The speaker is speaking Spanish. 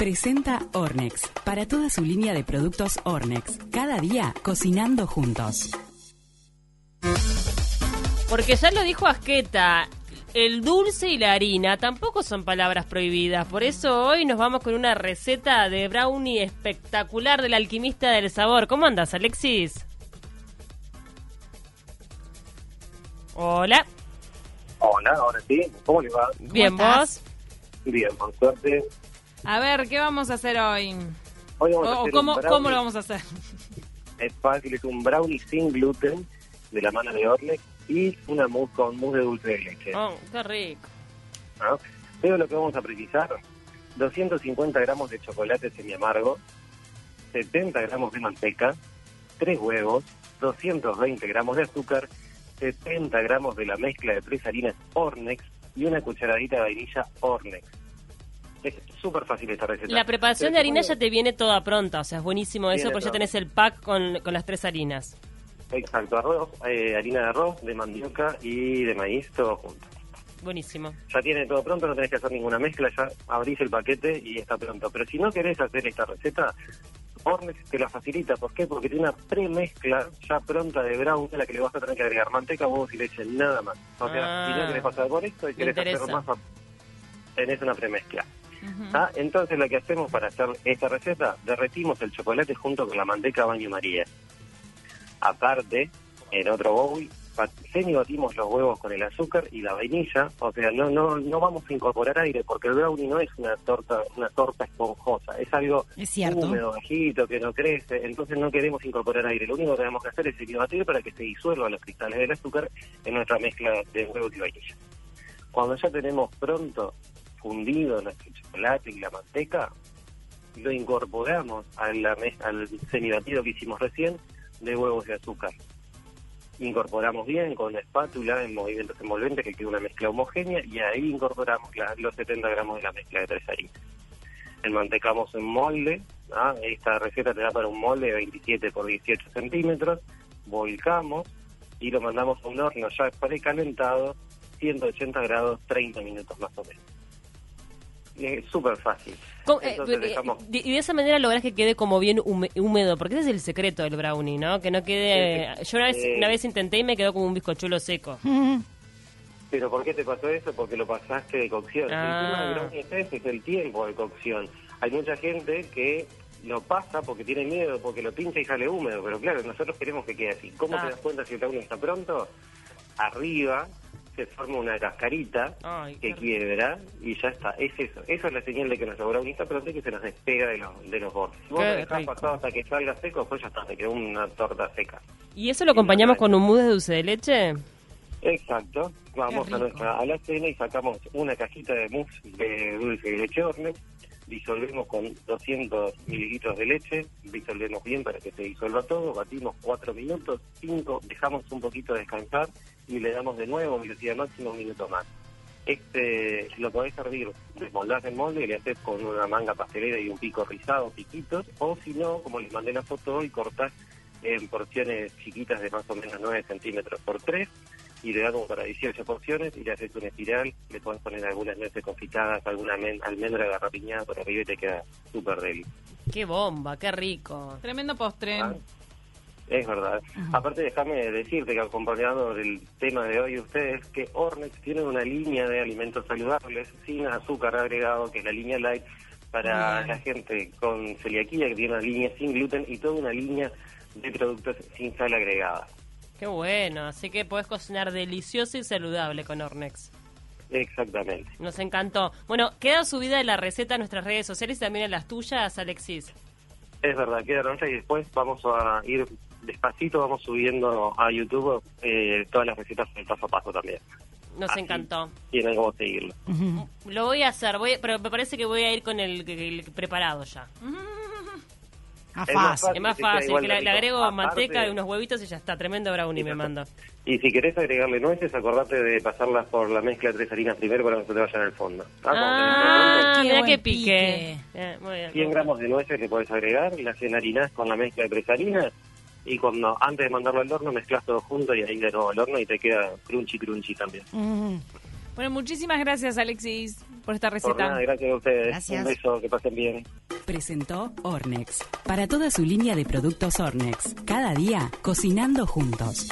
Presenta Ornex, para toda su línea de productos Ornex. Cada día cocinando juntos. Porque ya lo dijo Asqueta, el dulce y la harina tampoco son palabras prohibidas. Por eso hoy nos vamos con una receta de brownie espectacular del alquimista del sabor. ¿Cómo andas, Alexis? Hola. Hola, ahora sí. ¿Cómo le va? Bien, estás? vos. Bien, por suerte. A ver, ¿qué vamos a hacer hoy? Hoy vamos a hacer ¿cómo, un. ¿Cómo lo vamos a hacer? Es fácil, es un brownie sin gluten de la mano de Ornex y una mousse con mousse de dulce de leche. Oh, qué rico. ¿no? Pero lo que vamos a precisar, 250 gramos de chocolate semi-amargo, 70 gramos de manteca, 3 huevos, 220 gramos de azúcar, 70 gramos de la mezcla de tres harinas Ornex y una cucharadita de vainilla Ornex. Es súper fácil esta receta. La preparación de harina ya te viene toda pronta, o sea, es buenísimo eso porque ya tenés el pack con, con las tres harinas. Exacto, arroz, eh, harina de arroz, de mandioca y de maíz, todo junto. Buenísimo. Ya tiene todo pronto, no tenés que hacer ninguna mezcla, ya abrís el paquete y está pronto. Pero si no querés hacer esta receta, Ornex te la facilita. ¿Por qué? Porque tiene una premezcla ya pronta de brownie a la que le vas a tener que agregar manteca, huevos y leche, nada más. O sea, Ah. si no querés pasar por esto y querés hacer más, tenés una premezcla. ¿Ah? Entonces lo que hacemos para hacer esta receta, derretimos el chocolate junto con la manteca baño María. Aparte, en otro bowl, semi batimos los huevos con el azúcar y la vainilla, o sea, no no no vamos a incorporar aire porque el brownie no es una torta una torta esponjosa, es algo Es húmedo, bajito, que no crece, entonces no queremos incorporar aire. Lo único que tenemos que hacer es semi-batir para que se disuelvan los cristales del azúcar en nuestra mezcla de huevos y vainilla. Cuando ya tenemos pronto fundido nuestro chocolate y la manteca, lo incorporamos a la al semibatido que hicimos recién de huevos y azúcar. Incorporamos bien con la espátula en movimientos envolventes que quede una mezcla homogénea y ahí incorporamos la- los 70 gramos de la mezcla de tres harinas. Enmantecamos en molde, ¿ah? esta receta te da para un molde de 27 por 18 centímetros, volcamos y lo mandamos a un horno ya precalentado, 180 grados, 30 minutos más o menos. Es súper fácil. ¿Cómo- eh, Entonces eh, dejamos- y de esa manera lográs que quede como bien húmedo, porque ese es el secreto del brownie, ¿no? Que no quede... Yo una vez, Eh. una vez intenté y me quedó como un bizcochuelo seco. ¿Pero por qué te pasó eso? Porque lo pasaste de cocción. Ah. El tema del es el tiempo de cocción. Hay mucha gente que lo pasa porque tiene miedo, porque lo pincha y sale húmedo, pero claro, nosotros queremos que quede así. ¿Cómo Ah. te das cuenta si el brownie está pronto? Arriba se forma una cascarita Ay, que quiebra y ya está. Es eso. Eso es la señal de que nuestro está pronto y que se nos despega de los, de los bordes. Si vos lo dejás pasado hasta que salga seco, pues ya está, te quedó una torta seca. ¿Y eso lo acompañamos con un mousse de dulce de leche? Exacto. Vamos a nuestra a la cena y sacamos una cajita de mousse de dulce de leche Ornex, disolvemos con 200 mililitros de leche, disolvemos bien para que se disuelva todo, batimos 4 minutos, 5, dejamos un poquito descansar y le damos de nuevo velocidad máxima un minuto más. Este lo podés servir, desmoldás el molde y le haces con una manga pastelera y un pico rizado, piquitos, o si no, como les mandé la foto hoy, cortás en porciones chiquitas de más o menos 9 centímetros por 3 y le da como para 18 porciones y le haces una espiral, le podés poner algunas nueces confitadas, alguna almen- almendra garrapiñada por arriba y te queda súper deli. ¡Qué bomba! ¡Qué rico! Tremendo postre. Ah, Es verdad. Aparte, déjame decirte que acompañado del tema de hoy ustedes, que Ornex tiene una línea de alimentos saludables sin azúcar agregado, que es la línea light, para Bien. la gente con celiaquía, que tiene una línea sin gluten y toda una línea de productos sin sal agregada. ¡Qué bueno! Así que podés cocinar delicioso y saludable con Ornex. Exactamente. Nos encantó. Bueno, queda subida la receta en nuestras redes sociales y también en las tuyas, Alexis. Es verdad, queda roncha y después vamos a ir despacito, vamos subiendo a YouTube eh, todas las recetas paso a paso también. Nos Así encantó. Tienen cómo seguirlo. Lo voy a hacer, voy, pero me parece que voy a ir con el, el preparado ya. A Es más fácil. Es más fácil, que le, agrego Aparte- manteca y unos huevitos y ya está. Tremendo brownie me mando. Y si querés agregarle nueces, acordate de pasarlas por la mezcla de tres harinas primero para que no se te vayan al fondo. Ah, Ah, mira que pique. pique. Eh, muy bien. 100 gramos de nueces le podés agregar, las enharinás con la mezcla de tres harinas y cuando antes de mandarlo al horno mezclas todo junto y ahí de nuevo al horno y te queda crunchy crunchy también. Mm. Bueno, muchísimas gracias, Alexis, por esta Por receta. nada, gracias a ustedes. Gracias. Un beso, que pasen bien. Presentó Ornex. Para toda su línea de productos Ornex. Cada día, cocinando juntos.